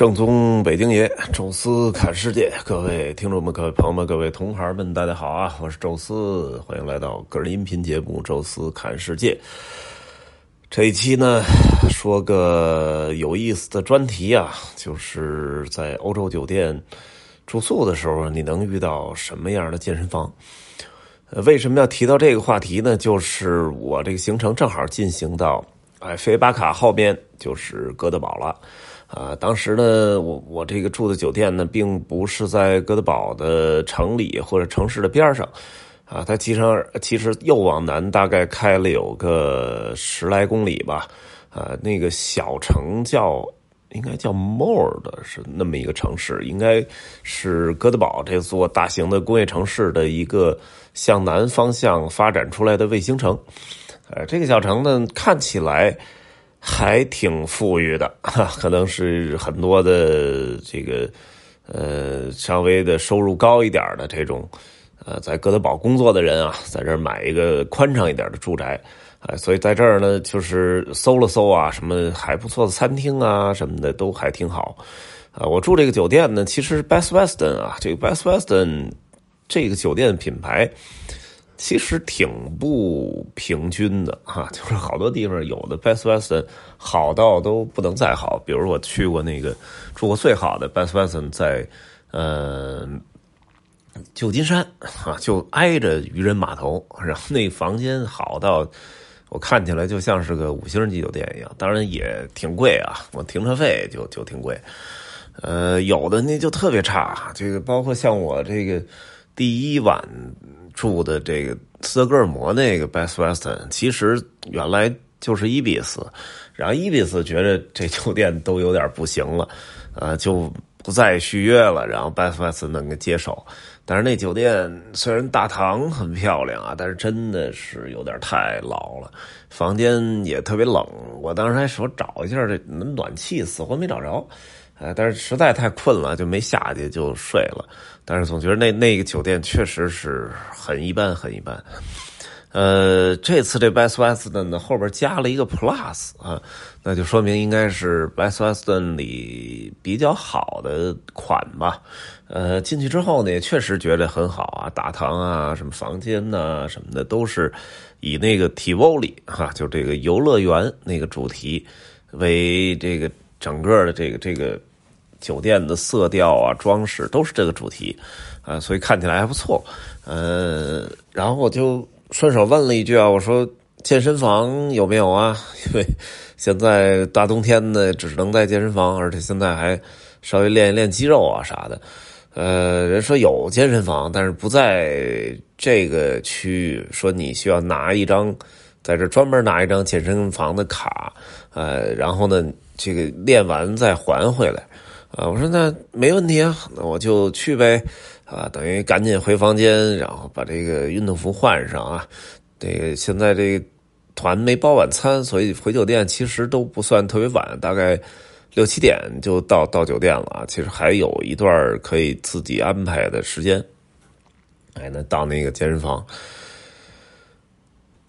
正宗北京爷，宙斯看世界，各位听众们、各位朋友们、各位同行们，大家好啊！我是宙斯，欢迎来到个人音频节目《宙斯看世界》。这一期呢，说个有意思的专题啊，就是在欧洲酒店住宿的时候，你能遇到什么样的健身房？为什么要提到这个话题呢？就是我这个行程正好进行到哎，菲巴卡后边就是哥德堡了。啊，当时呢，我我这个住的酒店呢，并不是在哥德堡的城里或者城市的边上，啊，它其实其实又往南大概开了有个十来公里吧，啊，那个小城叫应该叫莫尔的是那么一个城市，应该是哥德堡这座大型的工业城市的一个向南方向发展出来的卫星城，呃，这个小城呢，看起来。还挺富裕的，可能是很多的这个呃稍微的收入高一点的这种呃在哥德堡工作的人啊，在这儿买一个宽敞一点的住宅啊，所以在这儿呢，就是搜了搜啊，什么还不错的餐厅啊什么的都还挺好啊。我住这个酒店呢，其实 Best Western 啊，这个 Best Western 这个酒店品牌。其实挺不平均的 哈，就是好多地方有的 Best Western 好到都不能再好。比如我去过那个住过最好的 Best Western 在呃旧金山 啊，就挨着渔人码头，然后那房间好到我看起来就像是个五星级酒店一样，当然也挺贵啊，我停车费就就挺贵。呃，有的那就特别差，这个包括像我这个第一晚。住的这个斯德哥尔摩那个 Best Western，其实原来就是伊比斯，然后伊比斯觉得这酒店都有点不行了，呃，就不再续约了，然后 Best Western 能接手。但是那酒店虽然大堂很漂亮啊，但是真的是有点太老了，房间也特别冷。我当时还说找一下这暖气，死活没找着。呃，但是实在太困了，就没下去就睡了。但是总觉得那那个酒店确实是很一般，很一般。呃，这次这 Best Western 呢后边加了一个 Plus 啊，那就说明应该是 Best Western 里比较好的款吧。呃，进去之后呢，也确实觉得很好啊，大堂啊，什么房间呐，什么的都是以那个 Tivoli 哈，就这个游乐园那个主题为这个整个的这个这个。酒店的色调啊，装饰都是这个主题，啊，所以看起来还不错。呃，然后我就顺手问了一句啊，我说健身房有没有啊？因为现在大冬天的，只能在健身房，而且现在还稍微练一练肌肉啊啥的。呃，人说有健身房，但是不在这个区域，说你需要拿一张在这专门拿一张健身房的卡，呃，然后呢，这个练完再还回来。啊，我说那没问题啊，那我就去呗，啊，等于赶紧回房间，然后把这个运动服换上啊。这个现在这个团没包晚餐，所以回酒店其实都不算特别晚，大概六七点就到到酒店了。其实还有一段可以自己安排的时间。哎，那到那个健身房。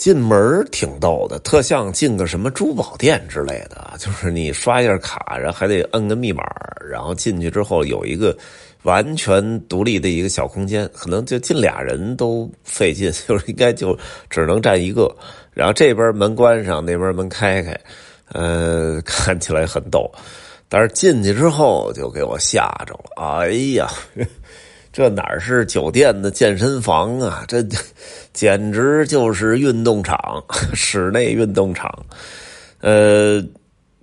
进门挺逗的，特像进个什么珠宝店之类的，就是你刷一下卡，然后还得摁个密码，然后进去之后有一个完全独立的一个小空间，可能就进俩人都费劲，就是应该就只能站一个，然后这边门关上，那边门开开，呃，看起来很逗，但是进去之后就给我吓着了，哎呀！这哪是酒店的健身房啊？这 简直就是运动场，室内运动场。呃，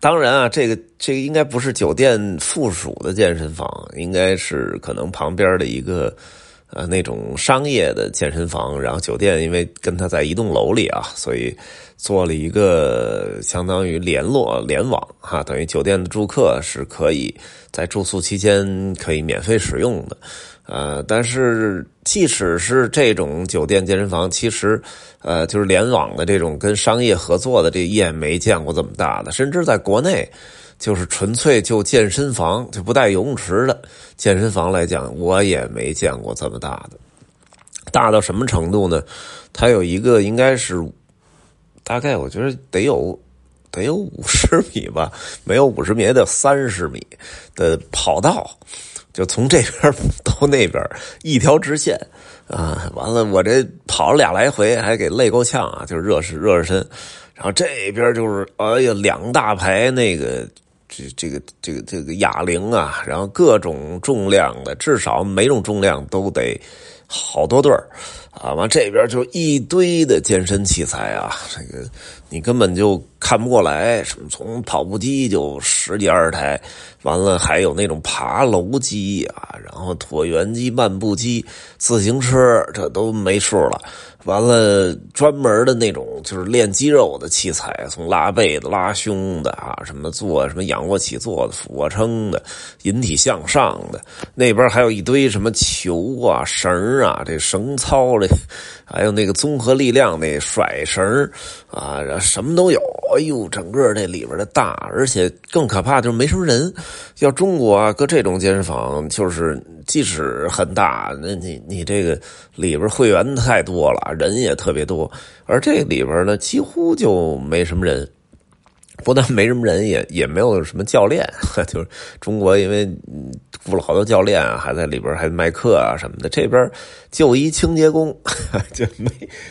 当然啊，这个这个应该不是酒店附属的健身房，应该是可能旁边的一个呃那种商业的健身房。然后酒店因为跟他在一栋楼里啊，所以做了一个相当于联络联网哈，等于酒店的住客是可以在住宿期间可以免费使用的。呃，但是即使是这种酒店健身房，其实，呃，就是联网的这种跟商业合作的，这也没见过这么大的。甚至在国内，就是纯粹就健身房就不带游泳池的健身房来讲，我也没见过这么大的。大到什么程度呢？它有一个应该是大概，我觉得得有得有五十米吧，没有五十米也得三十米的跑道，就从这边到那边一条直线啊。完了，我这跑了俩来回，还给累够呛啊，就是热身热热身。然后这边就是哎呀，两大排那个。这这个这个这个哑铃啊，然后各种重量的，至少每种重量都得好多对儿啊。完这边就一堆的健身器材啊，这个你根本就看不过来。什么从跑步机就十几二十台，完了还有那种爬楼机啊，然后椭圆机、漫步机、自行车，这都没数了。完了，专门的那种就是练肌肉的器材，从拉背的、拉胸的啊，什么做什么仰卧起坐的、俯卧撑的、引体向上的，那边还有一堆什么球啊、绳啊，这绳操这，还有那个综合力量那甩绳啊，什么都有。哎呦，整个这里边的大，而且更可怕就是没什么人。要中国啊，搁这种健身房，就是即使很大，那你你这个里边会员太多了。人也特别多，而这里边呢几乎就没什么人，不但没什么人，也也没有什么教练。就是中国因为雇了好多教练啊，还在里边还卖课啊什么的。这边就一清洁工，就没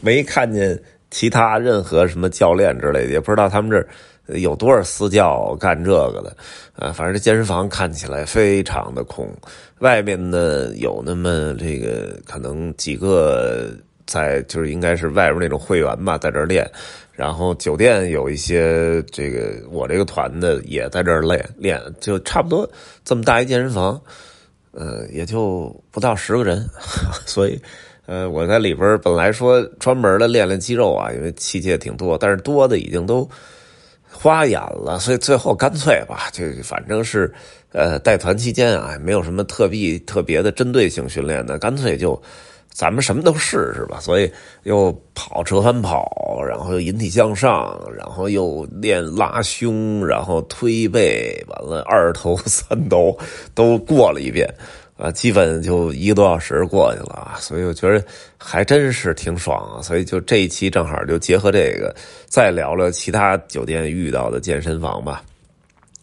没看见其他任何什么教练之类的，也不知道他们这有多少私教干这个的。啊，反正这健身房看起来非常的空，外面呢有那么这个可能几个。在就是应该是外边那种会员吧，在这儿练，然后酒店有一些这个我这个团的也在这儿练练，就差不多这么大一健身房，呃，也就不到十个人，所以呃我在里边本来说专门的练练肌肉啊，因为器械挺多，但是多的已经都花眼了，所以最后干脆吧，就反正是呃带团期间啊，没有什么特别特别的针对性训练的，干脆就。咱们什么都试试吧，所以又跑折返跑，然后又引体向上，然后又练拉胸，然后推背，完了二头三头都过了一遍，啊，基本就一个多小时过去了啊，所以我觉得还真是挺爽啊，所以就这一期正好就结合这个，再聊聊其他酒店遇到的健身房吧。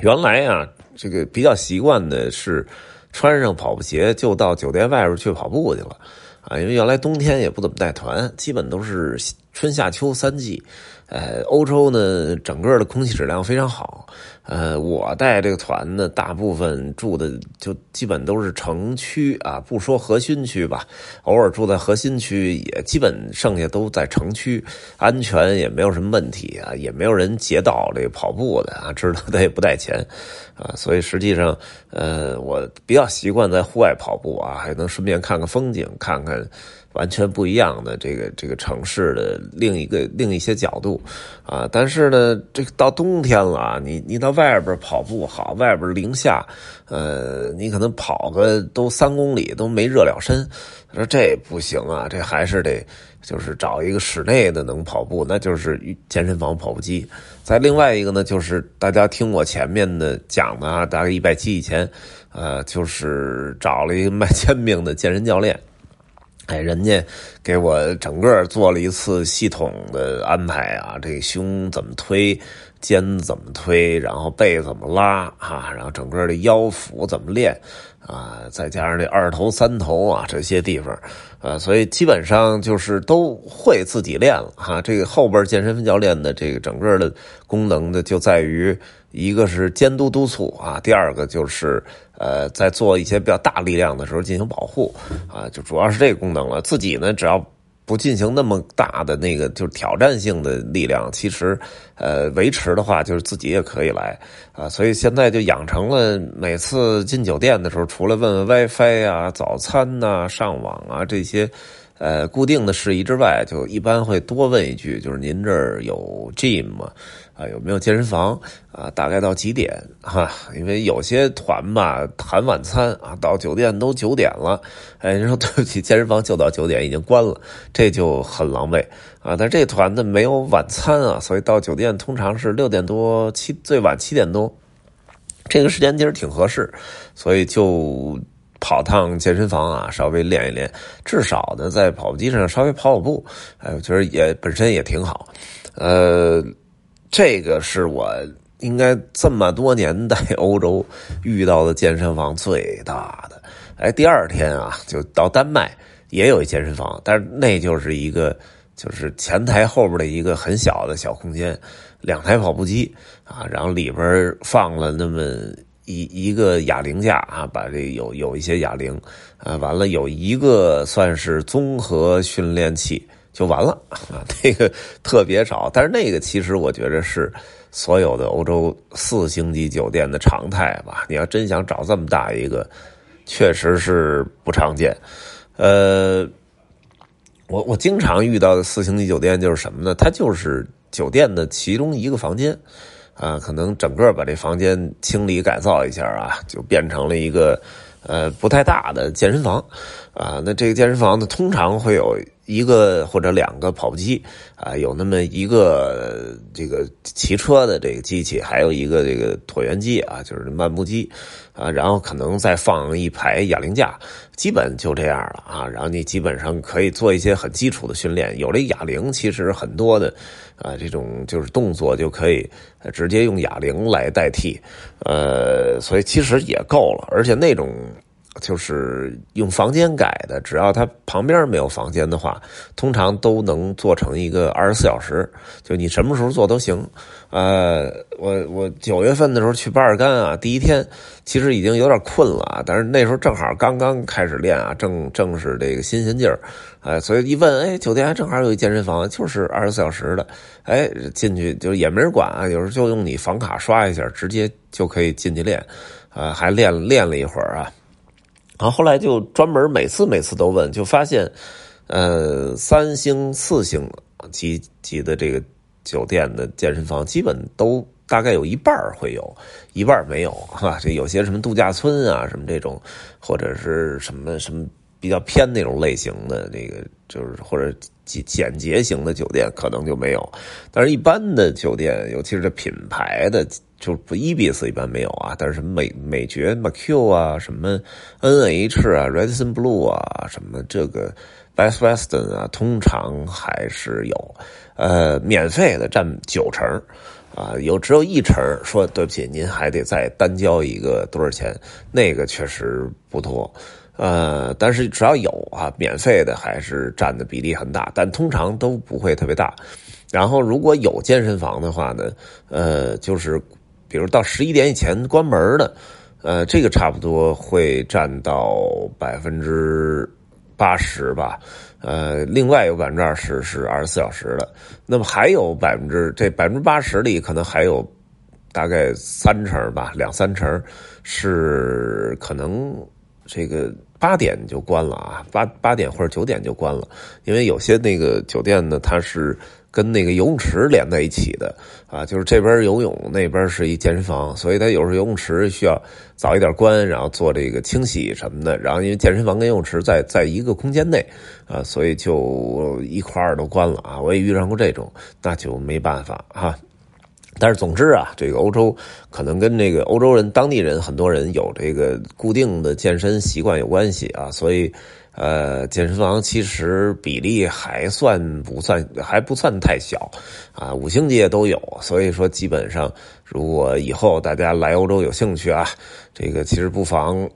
原来啊，这个比较习惯的是穿上跑步鞋就到酒店外边去跑步去了。啊，因为原来冬天也不怎么带团，基本都是春夏秋三季。呃，欧洲呢，整个的空气质量非常好。呃，我带这个团呢，大部分住的就基本都是城区啊，不说核心区吧，偶尔住在核心区，也基本剩下都在城区，安全也没有什么问题啊，也没有人劫道这个跑步的啊，知道他也不带钱啊，所以实际上，呃，我比较习惯在户外跑步啊，还能顺便看看风景，看看。完全不一样的这个这个城市的另一个另一些角度，啊，但是呢，这个到冬天了，你你到外外边跑步好，外边零下，呃，你可能跑个都三公里都没热了身，他说这不行啊，这还是得就是找一个室内的能跑步，那就是健身房跑步机。再另外一个呢，就是大家听我前面的讲的啊，大概一百期以前，呃，就是找了一个卖煎饼的健身教练。哎，人家给我整个做了一次系统的安排啊，这胸怎么推，肩怎么推，然后背怎么拉啊，然后整个的腰腹怎么练啊，再加上这二头三头啊这些地方，啊，所以基本上就是都会自己练了哈。这个后边健身教练的这个整个的功能呢，就在于。一个是监督督促啊，第二个就是呃，在做一些比较大力量的时候进行保护啊，就主要是这个功能了。自己呢，只要不进行那么大的那个就是挑战性的力量，其实呃维持的话，就是自己也可以来啊。所以现在就养成了每次进酒店的时候，除了问问 WiFi 啊、早餐呐、上网啊这些呃固定的事宜之外，就一般会多问一句，就是您这儿有 gym 吗？啊，有没有健身房啊？大概到几点哈？因为有些团吧谈晚餐啊，到酒店都九点了，哎，你说对不起，健身房就到九点已经关了，这就很狼狈啊。但这团呢没有晚餐啊，所以到酒店通常是六点多七，最晚七点多，这个时间其实挺合适，所以就跑趟健身房啊，稍微练一练，至少呢在跑步机上稍微跑跑步，哎，我觉得也本身也挺好，呃。这个是我应该这么多年在欧洲遇到的健身房最大的。哎，第二天啊，就到丹麦也有一健身房，但是那就是一个就是前台后边的一个很小的小空间，两台跑步机啊，然后里边放了那么一一个哑铃架啊，把这有有一些哑铃啊，完了有一个算是综合训练器。就完了啊！那个特别少，但是那个其实我觉得是所有的欧洲四星级酒店的常态吧。你要真想找这么大一个，确实是不常见。呃，我我经常遇到的四星级酒店就是什么呢？它就是酒店的其中一个房间啊，可能整个把这房间清理改造一下啊，就变成了一个呃不太大的健身房啊。那这个健身房呢，通常会有。一个或者两个跑步机啊，有那么一个这个骑车的这个机器，还有一个这个椭圆机啊，就是漫步机啊，然后可能再放一排哑铃架，基本就这样了啊。然后你基本上可以做一些很基础的训练，有了哑铃，其实很多的啊这种就是动作就可以直接用哑铃来代替，呃，所以其实也够了，而且那种。就是用房间改的，只要它旁边没有房间的话，通常都能做成一个二十四小时，就你什么时候做都行。呃，我我九月份的时候去巴尔干啊，第一天其实已经有点困了，但是那时候正好刚刚开始练啊，正正是这个新鲜劲儿，哎，所以一问，哎，酒店还正好有一健身房，就是二十四小时的，哎，进去就也没人管啊，有时候就用你房卡刷一下，直接就可以进去练，啊，还练练了一会儿啊。然后后来就专门每次每次都问，就发现，呃，三星、四星级级的这个酒店的健身房，基本都大概有一半会有，一半没有，哈。这有些什么度假村啊，什么这种，或者是什么什么比较偏那种类型的，这个就是或者简简洁型的酒店，可能就没有。但是一般的酒店，尤其是这品牌的。就不伊比斯一般没有啊，但是什么美美爵、MQ 啊，什么 NH 啊、Redson Blue 啊，什么这个 Best Western 啊，通常还是有，呃，免费的占九成，啊，有只有一成说对不起，您还得再单交一个多少钱，那个确实不多，呃，但是只要有啊，免费的还是占的比例很大，但通常都不会特别大。然后如果有健身房的话呢，呃，就是。比如到十一点以前关门的，呃，这个差不多会占到百分之八十吧，呃，另外有百分之二十是二十四小时的，那么还有百分之这百分之八十里可能还有大概三成吧，两三成是可能这个八点就关了啊，八八点或者九点就关了，因为有些那个酒店呢，它是。跟那个游泳池连在一起的啊，就是这边游泳，那边是一健身房，所以它有时候游泳池需要早一点关，然后做这个清洗什么的。然后因为健身房跟游泳池在在一个空间内啊，所以就一块儿都关了啊。我也遇上过这种，那就没办法哈。但是总之啊，这个欧洲可能跟这个欧洲人当地人很多人有这个固定的健身习惯有关系啊，所以。呃，健身房其实比例还算不算还不算太小，啊，五星级也都有，所以说基本上，如果以后大家来欧洲有兴趣啊，这个其实不妨。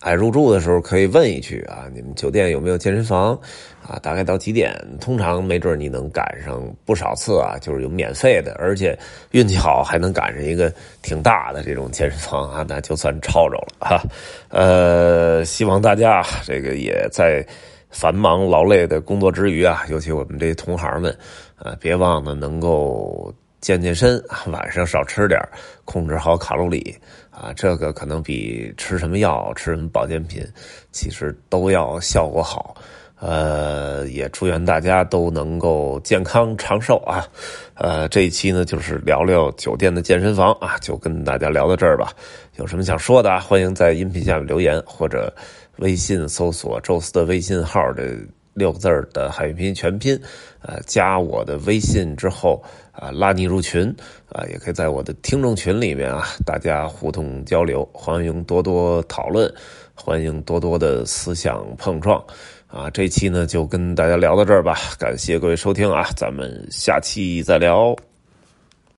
哎，入住的时候可以问一句啊，你们酒店有没有健身房？啊，大概到几点？通常没准你能赶上不少次啊，就是有免费的，而且运气好还能赶上一个挺大的这种健身房啊，那就算抄着了哈。呃，希望大家这个也在繁忙劳累的工作之余啊，尤其我们这些同行们啊，别忘了能够。健健身，晚上少吃点控制好卡路里啊，这个可能比吃什么药、吃什么保健品，其实都要效果好。呃，也祝愿大家都能够健康长寿啊。呃，这一期呢，就是聊聊酒店的健身房啊，就跟大家聊到这儿吧。有什么想说的，欢迎在音频下面留言，或者微信搜索“宙斯”的微信号的六个字的汉语拼音全拼，呃，加我的微信之后。啊，拉你入群啊，也可以在我的听众群里面啊，大家互动交流，欢迎多多讨论，欢迎多多的思想碰撞啊。这期呢就跟大家聊到这儿吧，感谢各位收听啊，咱们下期再聊。